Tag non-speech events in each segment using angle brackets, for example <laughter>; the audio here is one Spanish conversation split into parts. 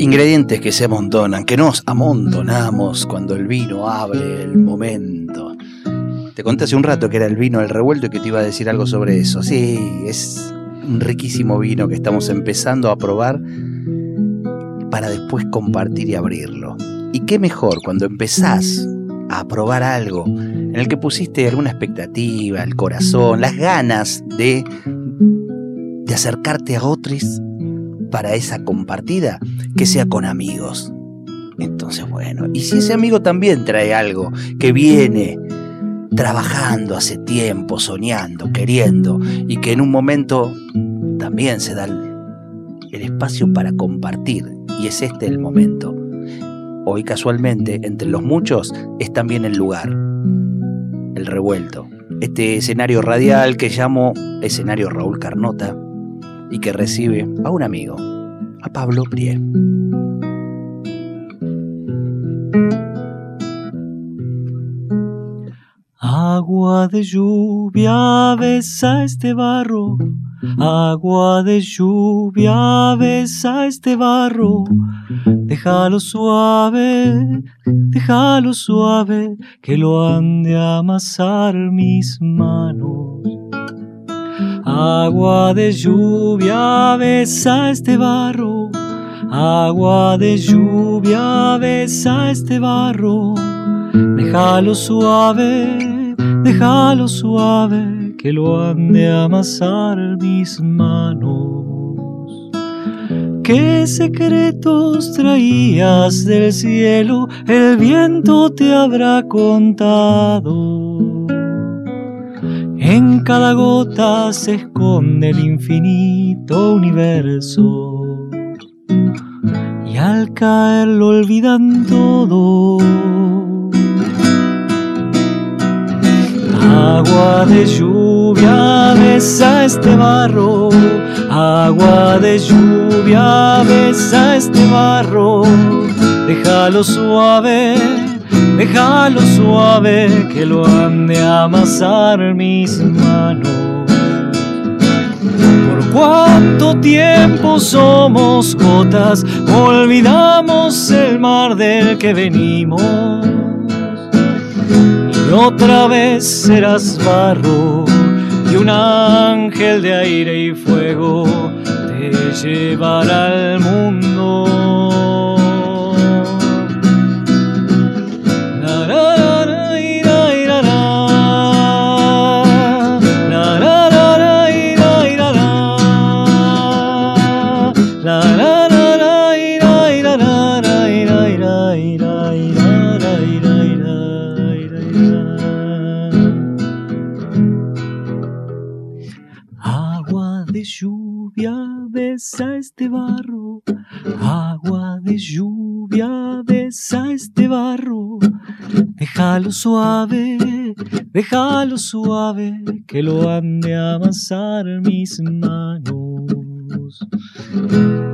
Ingredientes que se amontonan, que nos amontonamos cuando el vino abre el momento. Te conté hace un rato que era el vino del revuelto y que te iba a decir algo sobre eso. Sí, es un riquísimo vino que estamos empezando a probar para después compartir y abrirlo. Y qué mejor cuando empezás a probar algo en el que pusiste alguna expectativa, el corazón, las ganas de, de acercarte a otros para esa compartida, que sea con amigos. Entonces, bueno, y si ese amigo también trae algo que viene trabajando hace tiempo, soñando, queriendo, y que en un momento también se da el, espacio para compartir, y es este el momento. Hoy casualmente, entre los muchos, es también el lugar, el revuelto. Este escenario radial que llamo escenario Raúl Carnota, y que recibe a un amigo, a Pablo Prie. Agua de lluvia besa este barro, agua de lluvia besa este barro. Déjalo suave, déjalo suave, que lo han de amasar mis manos. Agua de lluvia besa este barro, agua de lluvia besa este barro. Déjalo suave, déjalo suave, que lo han de amasar mis manos. ¿Qué secretos traías del cielo? El viento te habrá contado en cada gota se esconde el infinito universo. Y al caer lo olvidan todo. Agua de lluvia besa este barro, agua de lluvia besa este barro, déjalo suave déjalo suave que lo han de amasar mis manos. Por cuánto tiempo somos gotas, olvidamos el mar del que venimos. Y otra vez serás barro y un ángel de aire y fuego te llevará al mundo. Este barro, agua de lluvia besa este barro. Déjalo suave, déjalo suave, que lo han de amasar mis manos.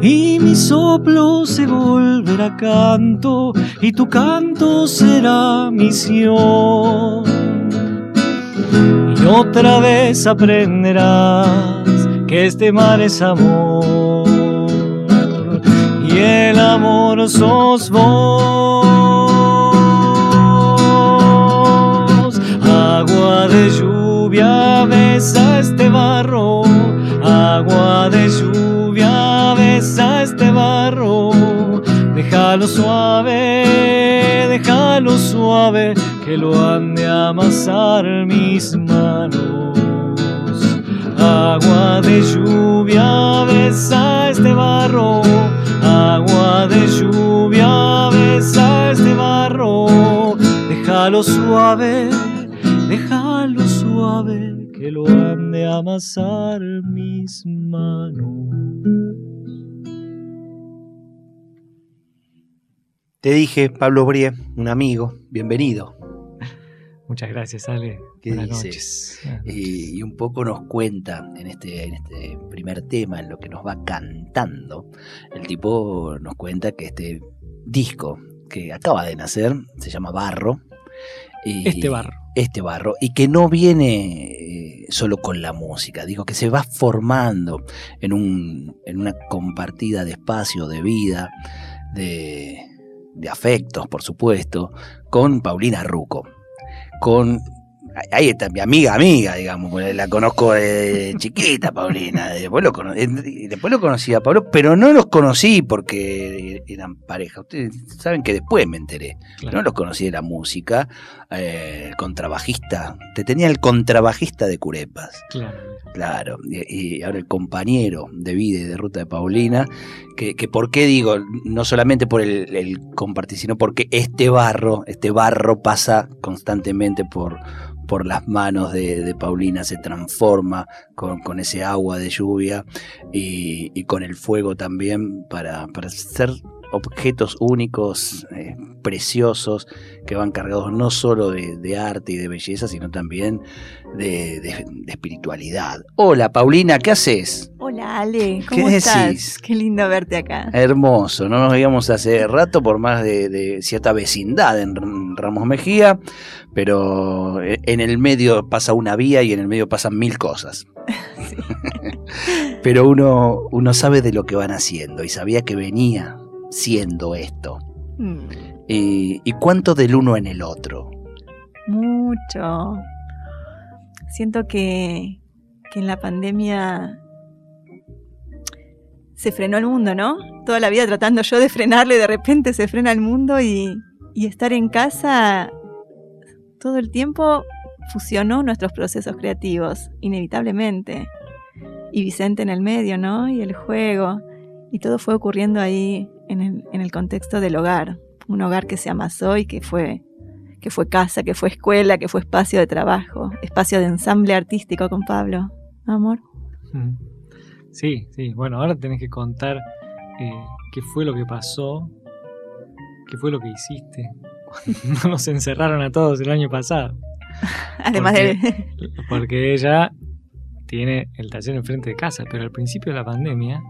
Y mi soplo se volverá canto, y tu canto será misión. Y otra vez aprenderás que este mar es amor y el amor sos vos. Agua de lluvia besa este barro, agua de lluvia besa este barro. Déjalo suave, déjalo suave, que lo han de amasar mis manos. Agua de lluvia besa este barro, agua de lluvia besa este barro. Déjalo suave, déjalo suave, que lo han de amasar mis manos. Te dije, Pablo Brie, un amigo, bienvenido. Muchas gracias, Ale. Buenas noches. Y, un poco nos cuenta en este, en este primer tema, en lo que nos va cantando, el tipo nos cuenta que este disco que acaba de nacer se llama Barro. este barro. Este barro. Y que no viene eh, solo con la música, digo que se va formando en, un, en una compartida de espacio, de vida, de, de afectos, por supuesto, con Paulina Ruco, con ahí está mi amiga, amiga, digamos, la conozco de chiquita, Paulina. Después lo, después lo conocí a Pablo, pero no los conocí porque eran pareja. Ustedes saben que después me enteré. No los conocí de la música. Eh, el contrabajista, te tenía el contrabajista de Curepas. Claro. Claro, y, ahora el compañero de vida y de ruta de Paulina, que, que por qué digo, no solamente por el, el compartir, sino porque este barro, este barro pasa constantemente por, por las manos de, Paulina se transforma con, ese agua de lluvia y, con el fuego también para, para ser objetos únicos, eh, preciosos, que van cargados no solo de, arte y de belleza, sino también de, espiritualidad. Hola, Paulina, ¿qué haces? Hola, Ale, ¿cómo estás? Qué lindo verte acá. Hermoso, no nos veíamos hace rato por más de, cierta vecindad en Ramos Mejía, pero eh, en el medio pasa una vía y en el medio pasan mil cosas. <laughs> <laughs> pero uno, uno sabe de lo que van haciendo y sabía que venía siendo esto? Mm. ¿Y cuánto del uno en el otro? Mucho. Siento que, en la pandemia se frenó el mundo, ¿no? Toda la vida tratando yo de frenarle, de repente se frena el mundo y, y estar en casa todo el tiempo fusionó nuestros procesos creativos, inevitablemente. Y Vicente en el medio, ¿no? Y el juego. Y todo fue ocurriendo ahí en el, contexto del hogar, un hogar que se amasó y que fue, que fue casa, que fue escuela, que fue espacio de trabajo, espacio de ensamble artístico con Pablo. Amor. Sí, sí. Bueno, ahora tenés que contar eh, qué fue lo que pasó, qué fue lo que hiciste. no <laughs> <laughs> nos encerraron a todos el año pasado. Además de... Porque ella tiene el taller enfrente de casa, pero al principio de la pandemia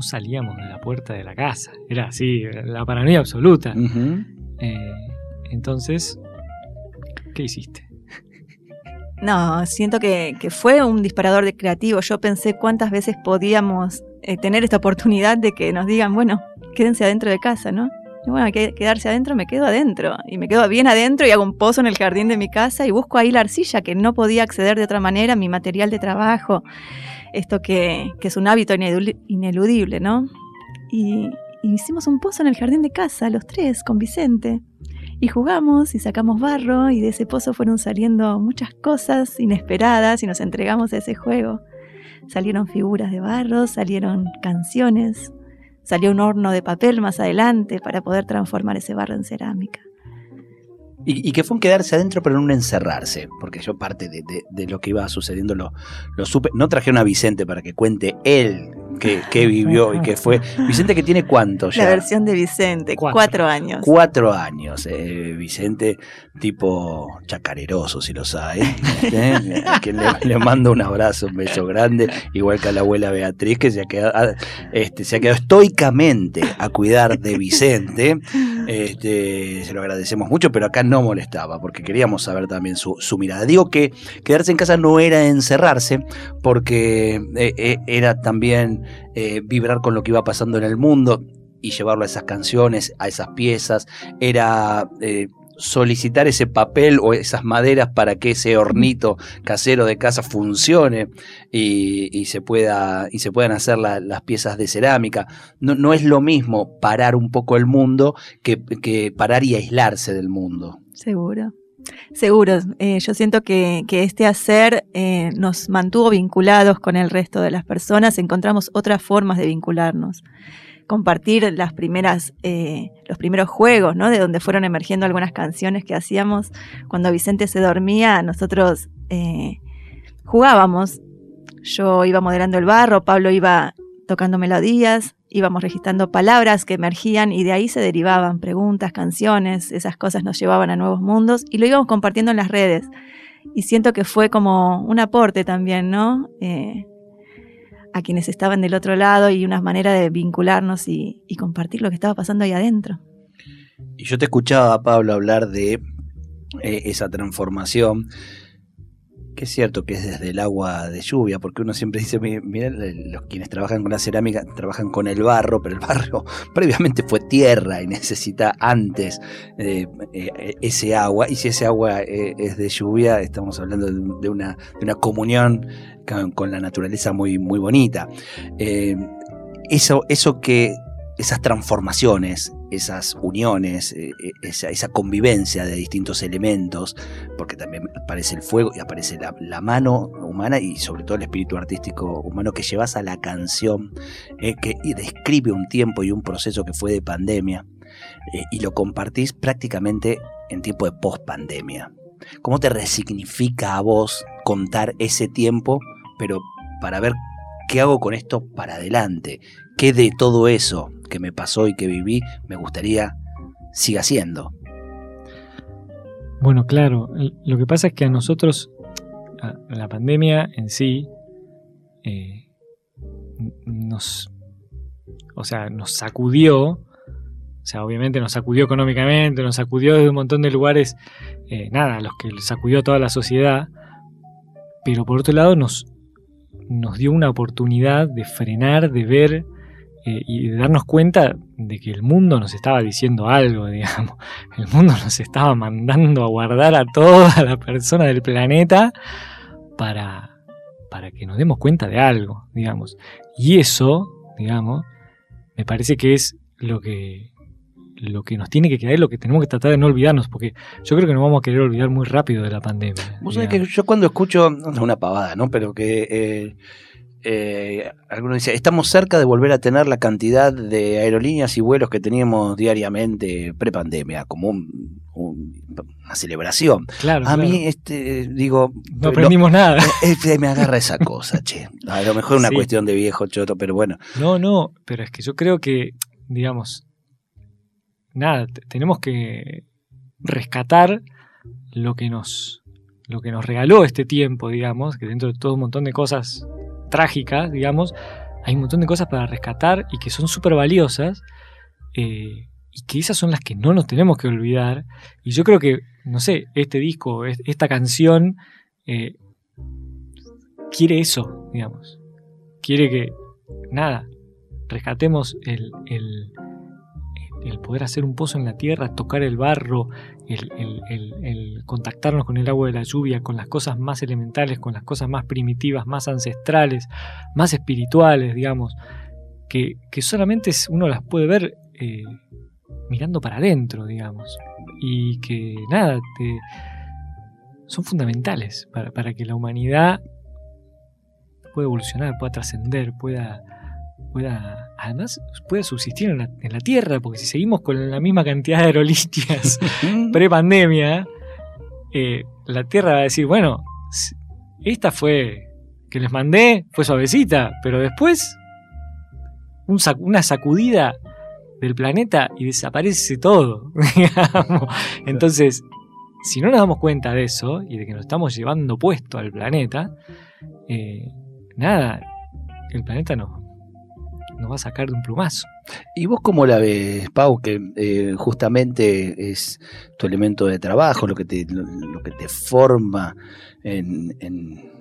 no salíamos de la puerta de la casa. Era así, la paranoia absoluta. Eh, entonces, ¿qué hiciste? No, siento que, fue un disparador de creativo. Yo pensé cuántas veces podíamos eh, tener esta oportunidad de que nos digan, bueno, quédense adentro de casa, ¿no? Y bueno, hay que quedarse adentro, me quedo adentro. Y me quedo bien adentro y hago un pozo en el jardín de mi casa y busco ahí la arcilla, que no podía acceder de otra manera, mi material de trabajo esto que, es un hábito ineludible, ¿no? Y, hicimos un pozo en el jardín de casa, los tres, con Vicente. Y jugamos y sacamos barro y de ese pozo fueron saliendo muchas cosas inesperadas y nos entregamos a ese juego. Salieron figuras de barro, salieron canciones, salió un horno de papel más adelante para poder transformar ese barro en cerámica. Y, que fue un quedarse adentro, pero no un encerrarse, porque yo parte de, lo que iba sucediendo lo, lo supe. No traje a Vicente para que cuente él qué, vivió y qué fue. <laughs> Vicente, que tiene cuánto ya? La versión de Vicente, cuatro, años. Cuatro años. Eh, Vicente, tipo chacareroso, si lo sabe. <laughs> ¿eh? A quien le, mando un abrazo, un beso grande, igual que a la abuela Beatriz, que se ha quedado, ah, este, se ha quedado estoicamente a cuidar de Vicente. <laughs> Este, se lo agradecemos mucho, pero acá no molestaba, porque queríamos saber también su, mirada. Digo que quedarse en casa no era encerrarse, porque eh, era también eh, vibrar con lo que iba pasando en el mundo y llevarlo a esas canciones, a esas piezas, era eh, solicitar ese papel o esas maderas para que ese hornito casero de casa funcione y, se, pueda, y se puedan hacer las piezas de cerámica. No, no, es lo mismo parar un poco el mundo que, que parar y aislarse del mundo. Seguro. Seguro, eh, yo siento que, este hacer eh, nos mantuvo vinculados con el resto de las personas, encontramos otras formas de vincularnos. Compartir las primeras, eh, los primeros juegos, ¿no? De donde fueron emergiendo algunas canciones que hacíamos cuando Vicente se dormía, nosotros jugábamos. Yo iba modelando el barro, Pablo iba tocando melodías íbamos registrando palabras que emergían y de ahí se derivaban preguntas, canciones, esas cosas nos llevaban a nuevos mundos y lo íbamos compartiendo en las redes. Y siento que fue como un aporte también, ¿no? Eh, a quienes estaban del otro lado y una manera de vincularnos y, compartir lo que estaba pasando ahí adentro. Y yo te escuchaba, Pablo, hablar de eh, esa transformación que es cierto que es desde el agua de lluvia, porque uno siempre dice, miren, los quienes trabajan con la cerámica trabajan con el barro, pero el barro <laughs> previamente fue tierra y necesita antes eh, eh, ese agua, y si ese agua es de lluvia, estamos hablando de, una, de una, comunión con, la naturaleza muy, muy bonita. eso, eso que esas transformaciones, esas uniones, eh, eh, esa, convivencia de distintos elementos, porque también aparece el fuego y aparece la, mano humana y sobre todo el espíritu artístico humano que llevas a la canción, eh, que describe un tiempo y un proceso que fue de pandemia, y lo compartís prácticamente en tiempo de post-pandemia. ¿Cómo te resignifica a vos contar ese tiempo, pero para ver qué hago con esto para adelante? ¿Qué de todo eso que me pasó y que viví me gustaría siga siendo? Bueno, claro, lo que pasa es que a nosotros, la pandemia en sí, eh, nos, o sea, nos sacudió, o sea, obviamente nos sacudió económicamente, nos sacudió desde un montón de lugares, eh, nada, los que sacudió toda la sociedad, pero por otro lado nos, nos dio una oportunidad de frenar, de ver eh, y de darnos cuenta de que el mundo nos estaba diciendo algo, <laughs> digamos. El mundo nos estaba mandando a guardar a toda la persona del planeta para, para que nos demos cuenta de algo, digamos. Y eso, digamos, me parece que es lo que, lo que nos tiene que quedar, lo que tenemos que tratar de no olvidarnos, porque yo creo que nos vamos a querer olvidar muy rápido de la pandemia. Vos sabés que yo cuando escucho, una pavada, ¿no? Pero que... Eh, eh, algunos dicen, estamos cerca de volver a tener la cantidad de aerolíneas y vuelos que teníamos diariamente pre-pandemia, como una celebración. Claro, a mí, este, digo... No aprendimos nada. Eh, me agarra esa <laughs> cosa, che. A lo mejor es una cuestión de viejo choto, pero bueno. No, no, pero es que yo creo que, digamos, nada, tenemos que rescatar lo que nos lo que nos regaló este tiempo, digamos, que dentro de todo un montón de cosas trágicas, digamos, hay un montón de cosas para rescatar y que son súper valiosas. Eh, y que esas son las que no nos tenemos que olvidar. Y yo creo que, no sé, este disco, esta canción, eh, quiere eso, digamos. Quiere que, nada, rescatemos el, el poder hacer un pozo en la tierra, tocar el barro, el, contactarnos con el agua de la lluvia, con las cosas más elementales, con las cosas más primitivas, más ancestrales, más espirituales, digamos, que, solamente uno las puede ver eh, mirando para adentro, digamos, y que nada, son fundamentales para, para que la humanidad pueda evolucionar, pueda trascender, pueda pueda, además, pueda subsistir en la, Tierra, porque si seguimos con la misma cantidad de aerolíneas <laughs> <laughs> pre-pandemia, eh, la Tierra va a decir, bueno, esta fue que les mandé, fue suavecita, pero después una sacudida del planeta y desaparece todo. <laughs> Entonces, si no nos damos cuenta de eso y de que nos estamos llevando puesto al planeta, eh, nada, el planeta no, nos va a sacar de un plumazo. ¿Y vos cómo la ves, Pau, que eh, justamente es tu elemento de trabajo, lo que te, lo, que te forma en, en,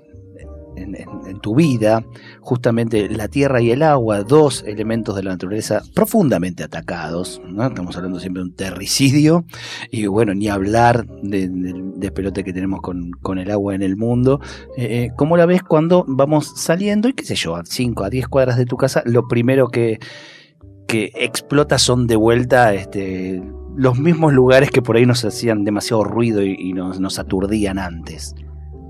tu vida, justamente la tierra y el agua, dos elementos de la naturaleza profundamente atacados, ¿no? estamos hablando siempre de un terricidio, y bueno, ni hablar del despelote que tenemos con, el agua en el mundo. Eh, eh, ¿Cómo la ves cuando vamos saliendo y qué sé yo, a 5, a 10 cuadras de tu casa, lo primero que, que explota son de vuelta este, los mismos lugares que por ahí nos hacían demasiado ruido y, nos, nos aturdían antes?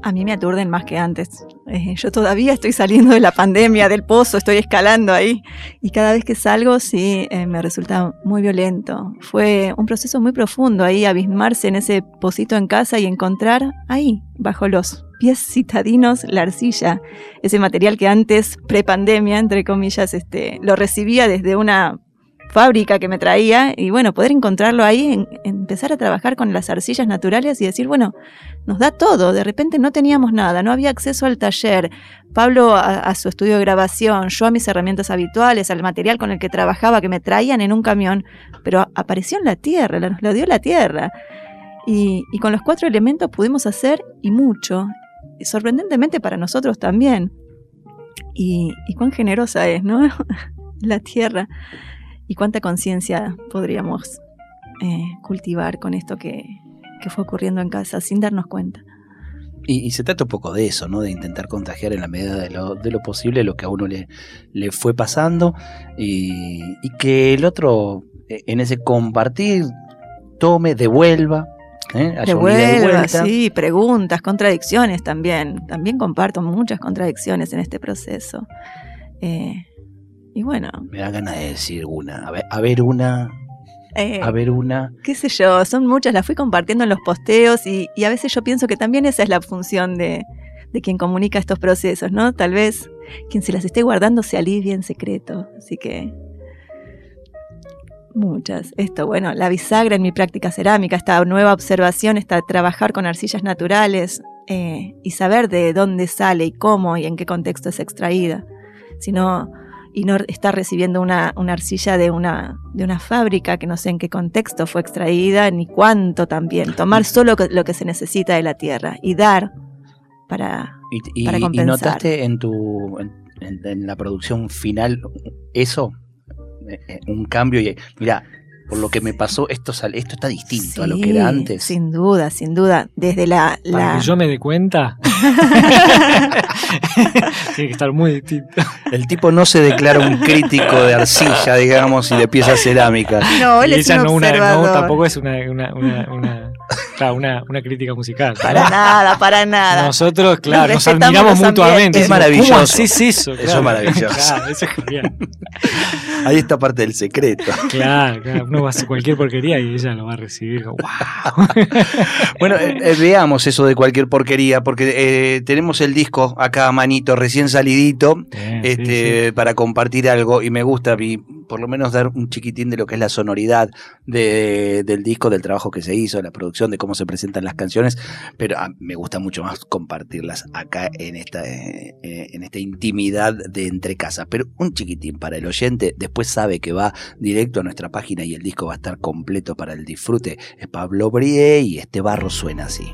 A mí me aturden más que antes. Eh, yo todavía estoy saliendo de la pandemia, del pozo, estoy escalando ahí. Y cada vez que salgo, sí, eh, me resulta muy violento. Fue un proceso muy profundo ahí, abismarse en ese pocito en casa y encontrar ahí, bajo los pies citadinos la arcilla, ese material que antes, prepandemia, entre comillas, este, lo recibía desde una fábrica que me traía y bueno, poder encontrarlo ahí, empezar a trabajar con las arcillas naturales y decir, bueno, nos da todo, de repente no teníamos nada, no había acceso al taller, Pablo a, su estudio de grabación, yo a mis herramientas habituales, al material con el que trabajaba que me traían en un camión, pero apareció en la tierra, nos lo dio la tierra. Y, con los cuatro elementos pudimos hacer y mucho, y sorprendentemente para nosotros también. Y, y cuán generosa es, ¿no? <laughs> la tierra y cuánta conciencia podríamos eh, cultivar con esto que, fue ocurriendo en casa sin darnos cuenta. Y, se trata un poco de eso, ¿no? De intentar contagiar en la medida de lo, de lo posible lo que a uno le, le fue pasando y, que el otro eh, en ese compartir tome, devuelva. ¿eh? Devuelva, sí, preguntas, contradicciones también. También comparto muchas contradicciones en este proceso. Eh, y bueno. Me da ganas de decir una. A ver, a ver una. Eh, a ver una. Qué sé yo, son muchas, las fui compartiendo en los posteos y, a veces yo pienso que también esa es la función de, de, quien comunica estos procesos, ¿no? Tal vez quien se las esté guardando se alivie en secreto. Así que. Muchas. Esto, bueno, la bisagra en mi práctica cerámica, esta nueva observación, esta trabajar con arcillas naturales eh, y saber de dónde sale y cómo y en qué contexto es extraída. Si no y no está recibiendo una, arcilla de una, de una fábrica que no sé en qué contexto fue extraída ni cuánto también. Tomar solo lo que se necesita de la tierra y dar para, y, compensar. ¿Y notaste en, tu, en, la producción final eso? Eh, eh, un cambio y mira por lo que me pasó, esto, esto está distinto a lo que era antes. Sin duda, sin duda. Desde la. Para que yo me dé cuenta. <laughs> <laughs> Tiene que estar muy distinto. El tipo no se declara un crítico de arcilla, digamos, y de piezas cerámicas. No, él es un no, no, tampoco es una, una, una, claro, una, crítica musical. Para nada, para nada. Nosotros, claro, nos, admiramos mutuamente. Es maravilloso. ¿Cómo eso? Eso es maravilloso. <laughs> Claro, eso es genial. Ahí está parte del secreto. Claro, claro. Uno va a hacer cualquier porquería y ella lo va a recibir. ¡Wow! <laughs> bueno, eh, eh, veamos eso de cualquier porquería, porque eh, tenemos el disco acá, manito, recién salidito, este, para compartir algo y me gusta por lo menos dar un chiquitín de lo que es la sonoridad del disco, del trabajo que se hizo, la producción, de cómo se presentan las canciones, pero ah, me gusta mucho más compartirlas acá en esta, en esta intimidad de entre casas. Pero un chiquitín para el oyente, después sabe que va directo a nuestra página y el disco va a estar completo para el disfrute. Es Pablo Brie y este barro suena así.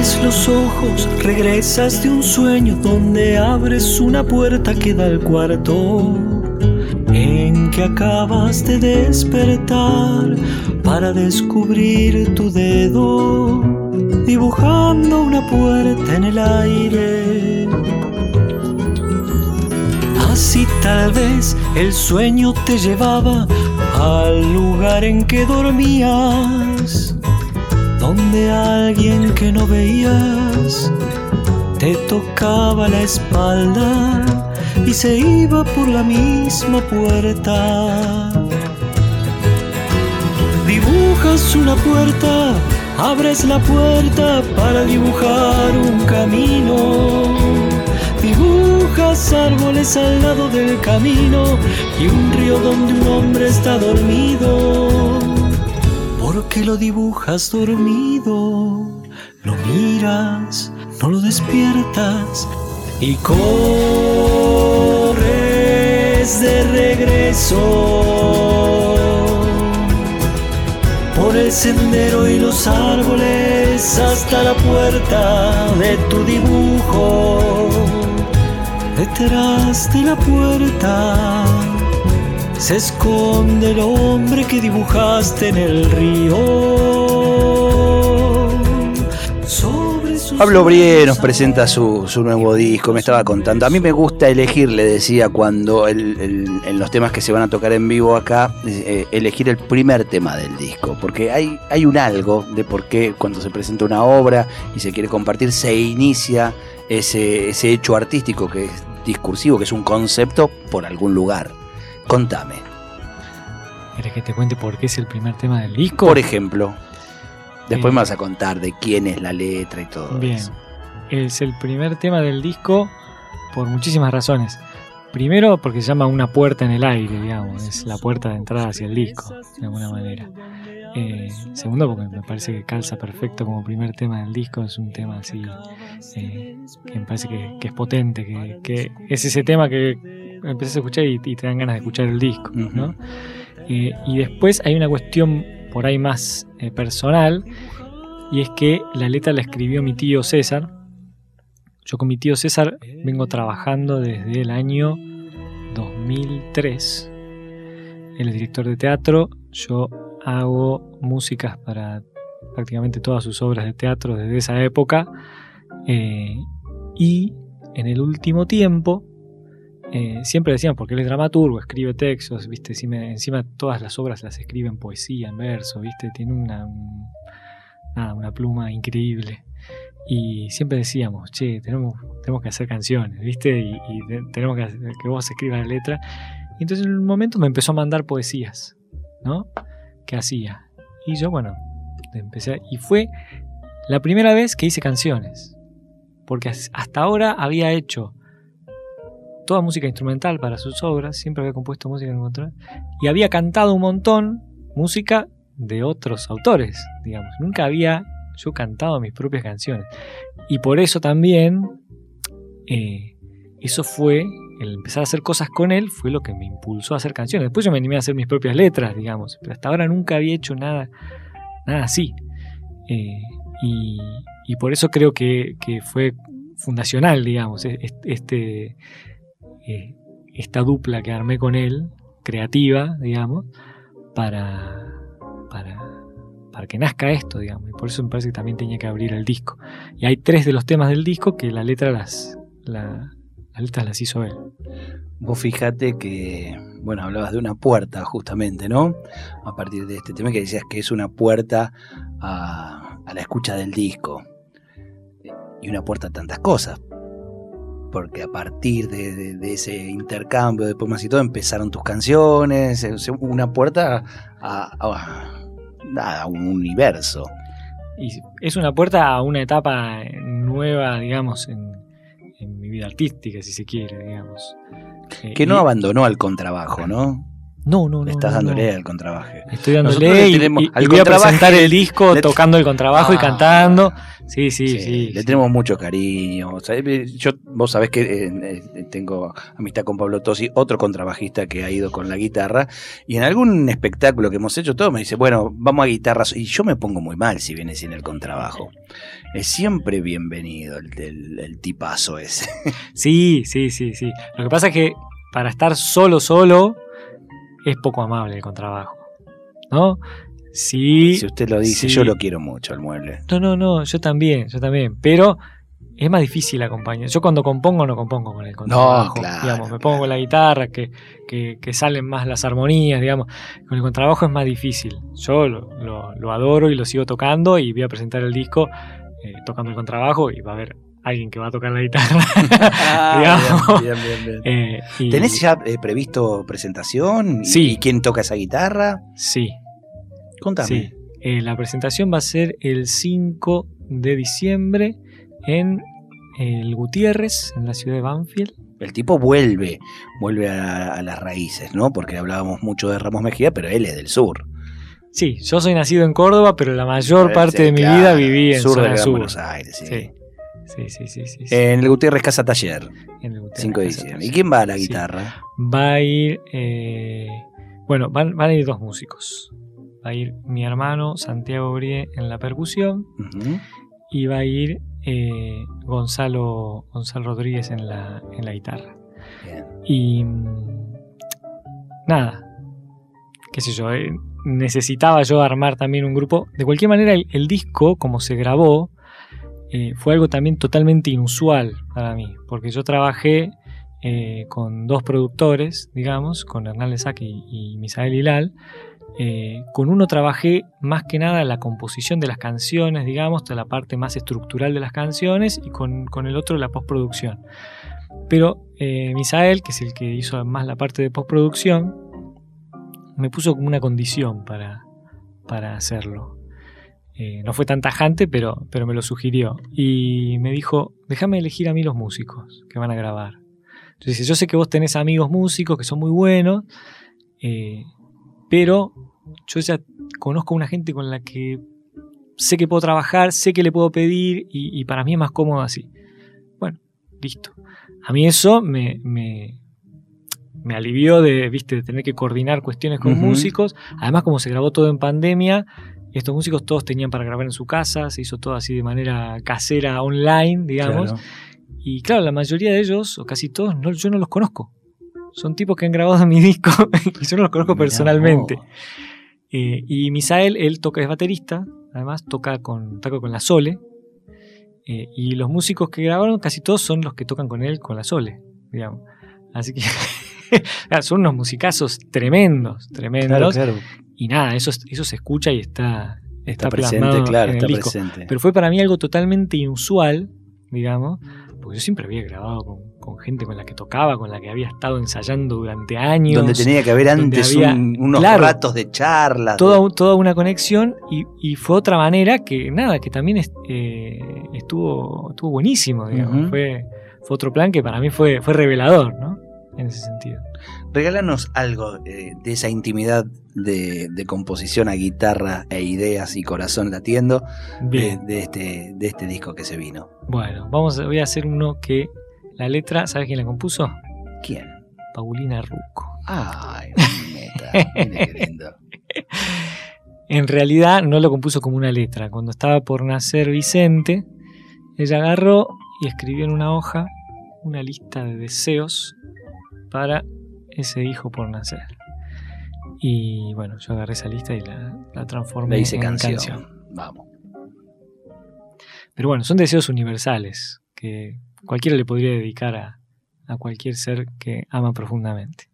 Los ojos, regresas de un sueño donde abres una puerta que da al cuarto en que acabas de despertar para descubrir tu dedo dibujando una puerta en el aire. Así tal vez el sueño te llevaba al lugar en que dormías donde alguien que no veías te tocaba la espalda y se iba por la misma puerta. Dibujas una puerta, abres la puerta para dibujar un camino. Dibujas árboles al lado del camino y un río donde un hombre está dormido porque lo dibujas dormido, lo miras, no lo despiertas y corres de regreso por el sendero y los árboles hasta la puerta de tu dibujo. Detrás de la puerta se esconde el hombre que dibujaste en el río. Pablo Brie nos presenta su, nuevo disco, me estaba contando. A mí me gusta elegir, le decía, cuando en los temas que se van a tocar en vivo acá, eh, elegir el primer tema del disco, porque hay, hay un algo de por qué cuando se presenta una obra y se quiere compartir, se inicia ese, ese hecho artístico que es discursivo, que es un concepto por algún lugar. Contame. ¿Querés que te cuente por qué es el primer tema del disco? Por ejemplo. Después me vas a contar de quién es la letra y todo Bien. Es el primer tema del disco por muchísimas razones. Primero porque se llama Una puerta en el aire, digamos, es la puerta de entrada hacia el disco, de alguna manera. Eh, segundo porque me parece que calza perfecto como primer tema del disco, es un tema así eh, que me parece que, es potente, que, es ese tema que empiezas a escuchar y, te dan ganas de escuchar el disco. ¿no? Eh, y después hay una cuestión por ahí más eh, personal, y es que la letra la escribió mi tío César. Yo con mi tío César vengo trabajando desde el año 2003. Él es director de teatro, yo hago músicas para prácticamente todas sus obras de teatro desde esa época. Eh, y en el último tiempo eh, siempre decían, porque él es dramaturgo, escribe textos, ¿viste? Encima, todas las obras las escribe en poesía, en verso, ¿viste? Tiene una, una pluma increíble. Y siempre decíamos, che, tenemos, tenemos que hacer canciones, ¿viste? Y, tenemos que, que vos escribas la letra. Y entonces en un momento me empezó a mandar poesías, ¿no? Que hacía. Y yo, bueno, empecé. Y fue la primera vez que hice canciones. Porque hasta ahora había hecho toda música instrumental para sus obras, siempre había compuesto música instrumental, y había cantado un montón música de otros autores, digamos. Nunca había yo cantado mis propias canciones. Y por eso también, eh, eso fue, el empezar a hacer cosas con él, fue lo que me impulsó a hacer canciones. Después yo me animé a hacer mis propias letras, digamos, pero hasta ahora nunca había hecho nada, nada así. Eh, y, por eso creo que, que fue fundacional, digamos, e-, este, eh, esta dupla que armé con él, creativa, digamos, para, para, para que nazca esto, digamos. Y por eso me parece que también tenía que abrir el disco. Y hay tres de los temas del disco que la letra las, la, las las hizo él. Vos fíjate que, bueno, hablabas de una puerta justamente, ¿no? A partir de este tema que decías que es una puerta a, a la escucha del disco. Y una puerta a tantas cosas, porque a partir de, ese intercambio de poemas y todo empezaron tus canciones, una puerta a, un universo. Y es una puerta a una etapa nueva, digamos, en, mi vida artística, si se quiere, digamos. Eh, que no abandonó al contrabajo, ¿no? No, no, no. Estás dándole al contrabajo. Estoy dándole y, y, voy a presentar el disco tocando el contrabajo y ah. cantando. Sí, sí, sí. le tenemos mucho cariño. yo, vos sabés que eh, eh, tengo amistad con Pablo Tosi, otro contrabajista que ha ido con la guitarra. Y en algún espectáculo que hemos hecho, todo me dice, bueno, vamos a guitarras. Y yo me pongo muy mal si viene sin el contrabajo. Es siempre bienvenido el, el tipazo ese. Sí, sí, sí, sí. Lo que pasa es que para estar solo, solo es poco amable el contrabajo. ¿No? Sí. Si usted lo dice, yo lo quiero mucho el mueble. No, no, no, yo también, yo también. Pero es más difícil acompañar. Yo cuando compongo no compongo con el contrabajo. No, claro, digamos, me pongo con la guitarra, que, que, salen más las armonías, digamos. Con el contrabajo es más difícil. Yo lo, adoro y lo sigo tocando y voy a presentar el disco eh, tocando el contrabajo y va a haber alguien que va a tocar la guitarra. <laughs> <laughs> Ah, bien, bien, bien, eh, ¿Tenés ya eh, previsto presentación? Sí. ¿Y quién toca esa guitarra? Sí. Contame. Sí. Eh, la presentación va a ser el 5 de diciembre en el Gutiérrez, en la ciudad de Banfield. El tipo vuelve, vuelve a, las raíces, ¿no? Porque hablábamos mucho de Ramos Mejía, pero él es del sur. Sí, yo soy nacido en Córdoba, pero la mayor parte de mi vida viví en sur de Buenos Aires. sí. Sí, sí, sí, sí, En el Gutiérrez Casa Taller. En el 5 de diciembre. ¿Y quién va a la guitarra? Va a ir. Eh, bueno, van, a ir dos músicos. Va a ir mi hermano Santiago Brie en la percusión. Y va a ir eh, Gonzalo, Gonzalo Rodríguez en la, en la guitarra. Y. Mm, nada. Qué sé yo. Eh, necesitaba yo armar también un grupo. De cualquier manera, el disco, como se grabó eh, fue algo también totalmente inusual para mí, porque yo trabajé eh, con dos productores, digamos, con Hernán Lesac y, y Misael Hilal. Eh, con uno trabajé más que nada la composición de las canciones, digamos, de la parte más estructural de las canciones, y con, el otro la postproducción. Pero Misael, que es el que hizo más la parte de postproducción, me puso como una condición para, para hacerlo. Eh, no fue tan tajante, pero, pero me lo sugirió. Y me dijo, déjame elegir a mí los músicos que van a grabar. Entonces yo sé que vos tenés amigos músicos que son muy buenos, eh, pero yo ya conozco a una gente con la que sé que puedo trabajar, sé que le puedo pedir y, para mí es más cómodo así. Bueno, listo. A mí eso me, me, alivió de, ¿viste, de tener que coordinar cuestiones con músicos. Además, como se grabó todo en pandemia, estos músicos todos tenían para grabar en su casa, se hizo todo así de manera casera, online, digamos. Y claro, la mayoría de ellos, o casi todos, yo no los conozco. Son tipos que han grabado <laughs> mi disco y yo no los conozco personalmente. Eh, y Misael, él toca, es baterista, además toca con, toca con la Sole. Eh, y los músicos que grabaron, casi todos son los que tocan con él con la Sole, digamos. Así que <laughs> <laughs> son unos musicazos tremendos, tremendos. Claro, claro. Y nada, eso, eso se escucha y está, está, presente, claro, está presente. Pero fue para mí algo totalmente inusual, digamos, porque yo siempre había grabado con, gente con la que tocaba, con la que había estado ensayando durante años. Donde tenía que haber antes unos ratos de charla. Toda, toda una conexión y, fue otra manera que, nada, que también eh, estuvo, estuvo buenísimo, digamos. fue, fue otro plan que para mí fue, fue revelador, ¿no? En ese sentido. Regálanos algo eh, de esa intimidad de, composición a guitarra e ideas y corazón latiendo de, este, de este disco que se vino. Bueno, vamos, voy a hacer uno que la letra, ¿sabes quién la compuso? ¿Quién? Paulina Ruco. Ay, neta, <laughs> En realidad no lo compuso como una letra. Cuando estaba por nacer Vicente, ella agarró y escribió en una hoja una lista de deseos para ese hijo por nacer. Y bueno, yo agarré esa lista y la, transformé en canción. Vamos. Pero bueno, son deseos universales que cualquiera le podría dedicar a, a cualquier ser que ama profundamente.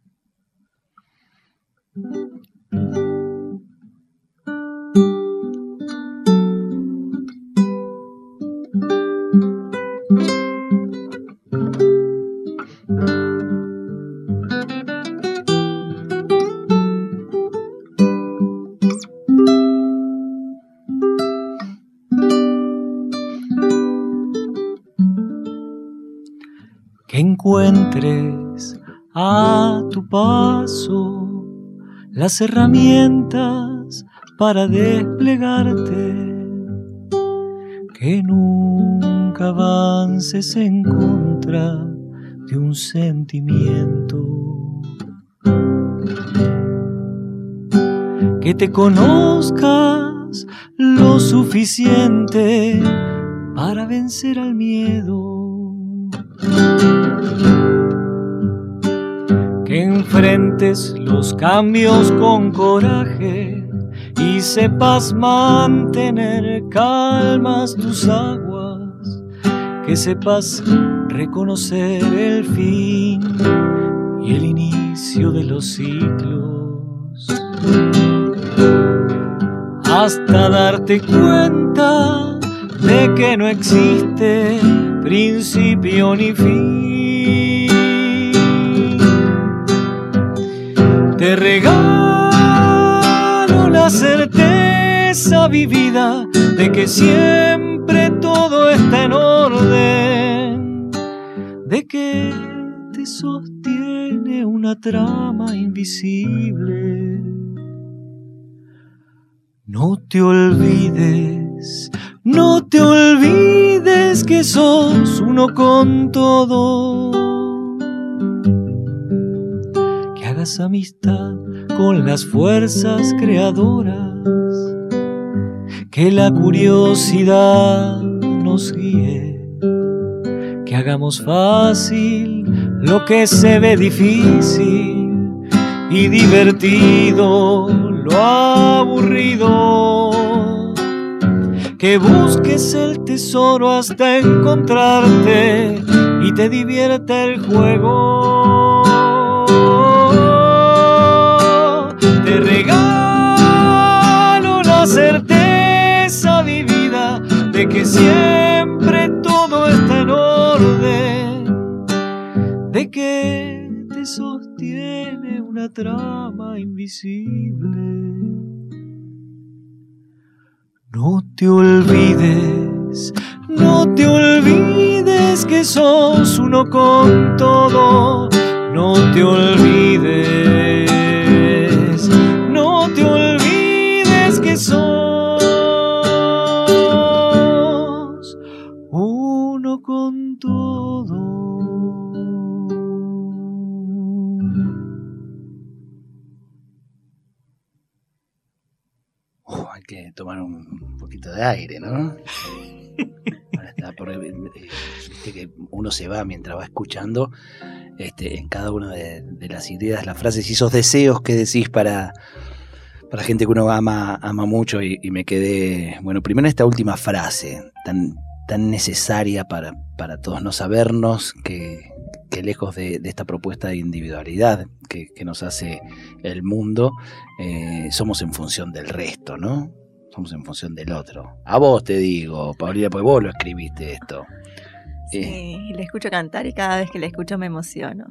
Encuentres a tu paso las herramientas para desplegarte, que nunca avances en contra de un sentimiento. Que te conozcas lo suficiente para vencer al miedo que enfrentes los cambios con coraje y sepas mantener calmas tus aguas, que sepas reconocer el fin y el inicio de los ciclos, hasta darte cuenta de que no existe principio ni fin. Te regalo la certeza vivida de que siempre todo está en orden, de que te sostiene una trama invisible. No te olvides no te olvides que sos uno con todo. Que hagas amistad con las fuerzas creadoras. Que la curiosidad nos guíe. Que hagamos fácil lo que se ve difícil y divertido lo aburrido que busques el tesoro hasta encontrarte y te divierte el juego. Te regalo la certeza vivida de que siempre todo está en orden, de que te sostiene una trama invisible. No te olvides, no te olvides que sos uno con todo. No te olvides, tomar un poquito de aire, ¿no? <laughs> Está por- viste que uno se va mientras va escuchando este, en cada una de, de las ideas, las frases y esos deseos que decís para, para gente que uno ama, ama mucho y, y me quedé, bueno, primero esta última frase tan, tan necesaria para, para todos no sabernos que, que lejos de, de esta propuesta de individualidad que, que nos hace el mundo, eh, somos en función del resto, ¿no? En función del otro. A vos te digo, Paulina, pues vos lo escribiste esto. Eh, Sí, y le escucho cantar y cada vez que le escucho me emociono.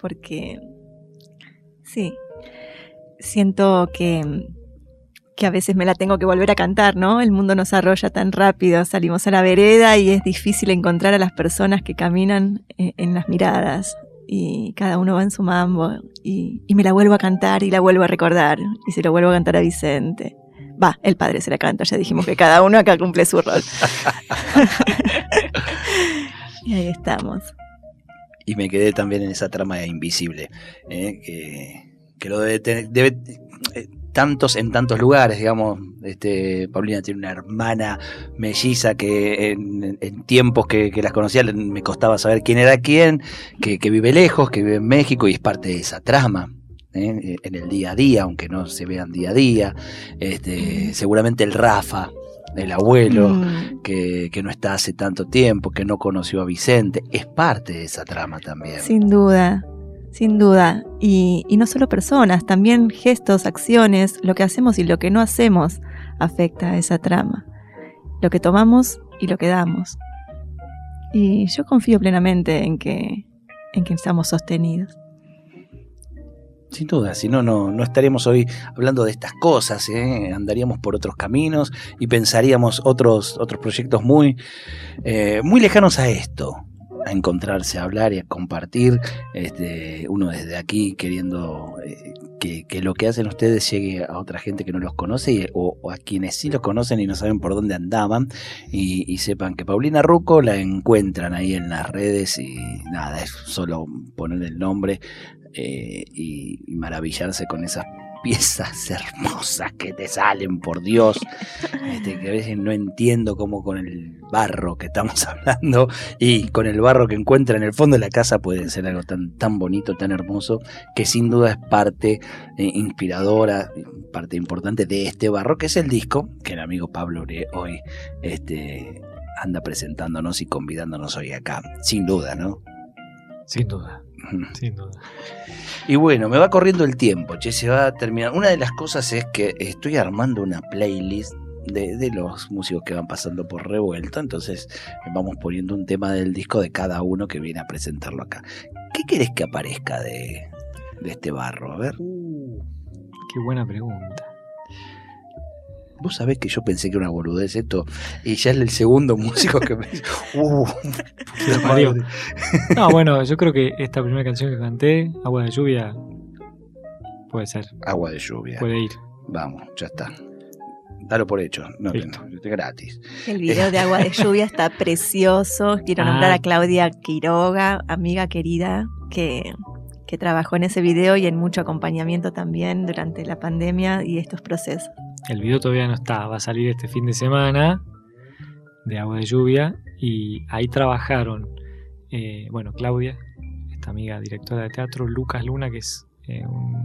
Porque, sí, siento que, que a veces me la tengo que volver a cantar, ¿no? El mundo nos arrolla tan rápido, salimos a la vereda y es difícil encontrar a las personas que caminan eh, en las miradas. Y cada uno va en su mambo. Y, y me la vuelvo a cantar y la vuelvo a recordar. Y se lo vuelvo a cantar a Vicente. Va, el padre se la canta, ya dijimos que cada uno acá cumple su rol. <laughs> y ahí estamos. y me quedé también en esa trama invisible, ¿eh? que, que lo debe tener, debe, eh, tantos en tantos lugares, digamos, este, Paulina tiene una hermana melliza que en, en tiempos que, que las conocía me costaba saber quién era quién, que, que vive lejos, que vive en México y es parte de esa trama. ¿Eh? en el día a día, aunque no se vean día a día, este, seguramente el Rafa, el abuelo, Mm, que, que no está hace tanto tiempo, que no conoció a Vicente, es parte de esa trama también. sin duda, sin duda. Y, y no solo personas, también gestos, acciones, lo que hacemos y lo que no hacemos afecta a esa trama. Lo que tomamos y lo que damos. Y yo confío plenamente en que, en que estamos sostenidos. Sin duda, si no, no, no estaríamos hoy hablando de estas cosas, ¿eh? andaríamos por otros caminos y pensaríamos otros, otros proyectos muy, eh, muy lejanos a esto, a encontrarse, a hablar y a compartir, este, uno desde aquí queriendo eh, que, lo que hacen ustedes llegue a otra gente que no los conoce o a quienes sí los conocen y no saben por dónde andaban y, y sepan que Paulina Ruco la encuentran ahí en las redes y nada, es solo poner el nombre eh, y, maravillarse con esas <laughs> piezas hermosas que te salen, por Dios, este, que a veces no entiendo cómo con el barro que estamos <laughs> hablando y con el barro que encuentra en el fondo de la casa puede ser algo tan, tan bonito, tan hermoso, que sin duda es parte eh, inspiradora, parte importante de este barro, que es el disco que el amigo Pablo hoy este, anda presentándonos y convidándonos hoy acá, sin duda, ¿no? Sin duda, sin duda. Y bueno, me va corriendo el tiempo, che, se va a terminar. Una de las cosas es que estoy armando una playlist de, de los músicos que van pasando por revuelta, entonces eh, vamos poniendo un tema del disco de cada uno que viene a presentarlo acá. ¿Qué querés que aparezca de, de este barro? A ver. Qué buena pregunta. Vos sabés que yo pensé que era una boludez esto, y ya es el segundo músico que me dice, <laughs> uh. No, bueno, yo creo que esta primera canción que canté, Agua de Lluvia, puede ser, agua de lluvia. puede ir. Vamos, ya está. Dalo por hecho, no, Listo. no, es gratis. El video de Agua de Lluvia está <laughs> precioso. Quiero nombrar Ah. a Claudia Quiroga, amiga querida, que, que trabajó en ese video y en mucho acompañamiento también durante la pandemia y estos procesos. El video todavía no está, va a salir este fin de semana de Agua de Lluvia y ahí trabajaron, eh, bueno, Claudia, esta amiga directora de teatro, Lucas Luna, que es eh, un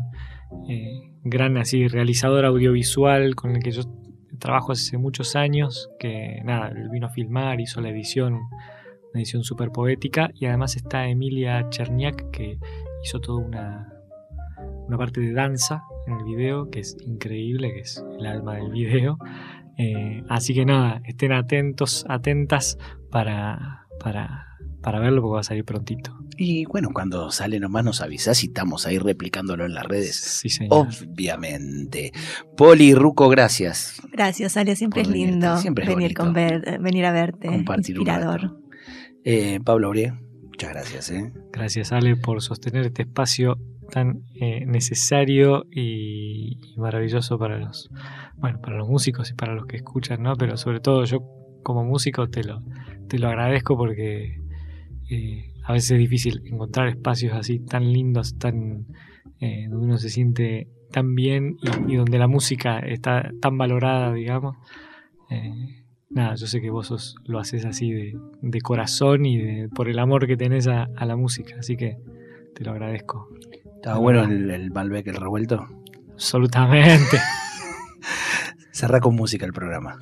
eh, gran así realizador audiovisual con el que yo trabajo hace muchos años, que nada, él vino a filmar, hizo la edición, una edición súper poética, y además está Emilia Cherniak, que hizo toda una, una parte de danza en el video, que es increíble, que es el alma del video. Eh, así que nada, estén atentos, atentas para, para, para verlo porque va a salir prontito. Y bueno, cuando sale nomás nos avisás y estamos ahí replicándolo en las redes. Sí, señor. Obviamente. Poli Ruco, gracias. Gracias, Ale. Siempre es lindo venir, con ver, venir a verte. Compartir Inspirador. Eh, Pablo Aurie, muchas gracias. ¿eh? Gracias, Ale, por sostener este espacio tan eh, necesario y, maravilloso para los, bueno, para los músicos y para los que escuchan, ¿no? Pero sobre todo yo como músico te lo, te lo agradezco porque eh, a veces es difícil encontrar espacios así tan lindos, tan eh, donde uno se siente tan bien y, donde la música está tan valorada, digamos. nada, yo sé que vos lo haces así de, corazón y de, por el amor que tenés a la música, así que te lo agradezco. ¿Estaba bueno el, el Malbec, el revuelto? Absolutamente. <laughs> Cerra con música el programa.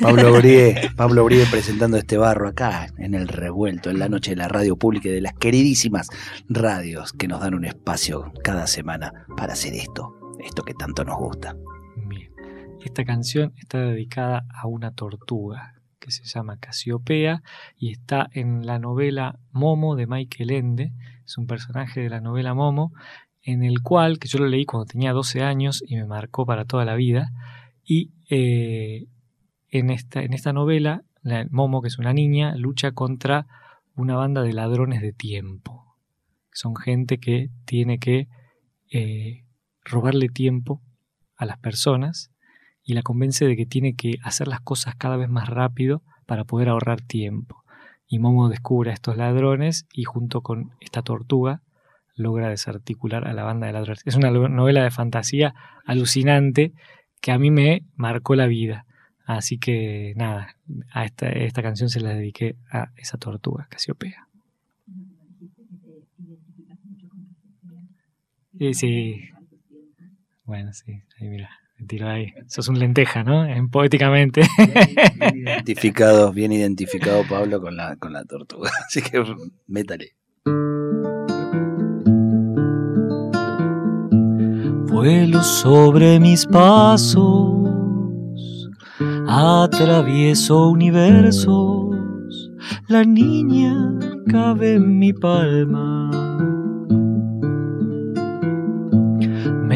Pablo Brie, Pablo Brie presentando este barro acá en el revuelto, en la noche de la radio pública y de las queridísimas radios que nos dan un espacio cada semana para hacer esto, esto que tanto nos gusta. Bien. Esta canción está dedicada a una tortuga que se llama Casiopea y está en la novela Momo de Michael Ende. Es un personaje de la novela Momo en el cual, que yo lo leí cuando tenía 12 años y me marcó para toda la vida, y eh, en, esta, en esta novela, Momo, que es una niña, lucha contra una banda de ladrones de tiempo. Son gente que tiene que eh, robarle tiempo a las personas y la convence de que tiene que hacer las cosas cada vez más rápido para poder ahorrar tiempo. Y Momo descubre a estos ladrones y junto con esta tortuga logra desarticular a la banda de ladrones. Es una novela de fantasía alucinante que a mí me marcó la vida. Así que nada, a esta, esta canción se la dediqué a esa tortuga, Casiopea. Sí, sí. Bueno, sí, ahí mira tiro ahí. Sos un lenteja, ¿no? En, poéticamente. Bien, <laughs> identificado, bien identificado Pablo con la, con la tortuga. <laughs> Así que métale. Vuelo sobre mis pasos, atravieso universos, la niña cabe en mi palma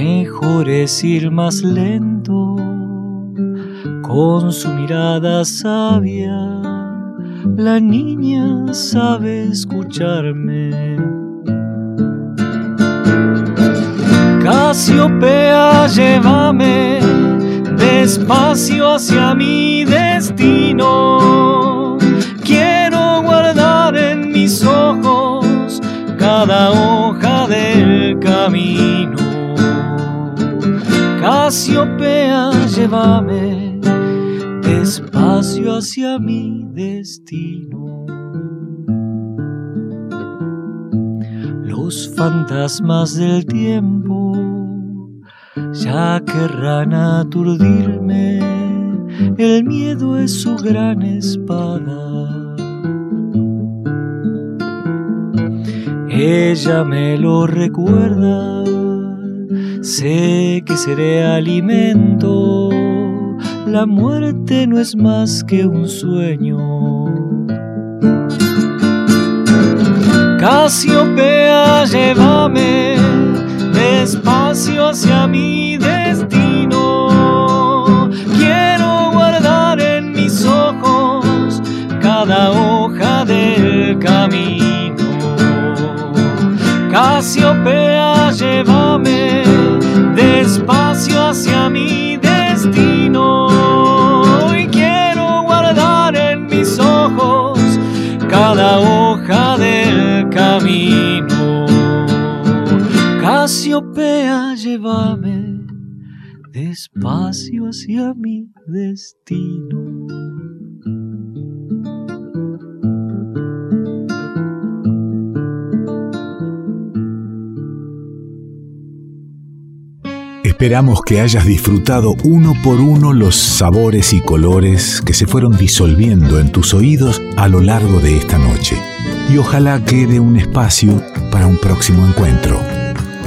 Mejor es ir más lento con su mirada sabia. La niña sabe escucharme. Casiopea, llévame despacio hacia mi destino. Quiero guardar en mis ojos cada hoja del camino. Casiopea, llévame despacio hacia mi destino. Los fantasmas del tiempo ya querrán aturdirme, el miedo es su gran espada. Ella me lo recuerda Sé que seré alimento, la muerte no es más que un sueño. Casiopea, llévame despacio hacia mi Casiopea, llévame despacio hacia mi destino. Esperamos que hayas disfrutado uno por uno los sabores y colores que se fueron disolviendo en tus oídos a lo largo de esta noche. Y ojalá quede un espacio para un próximo encuentro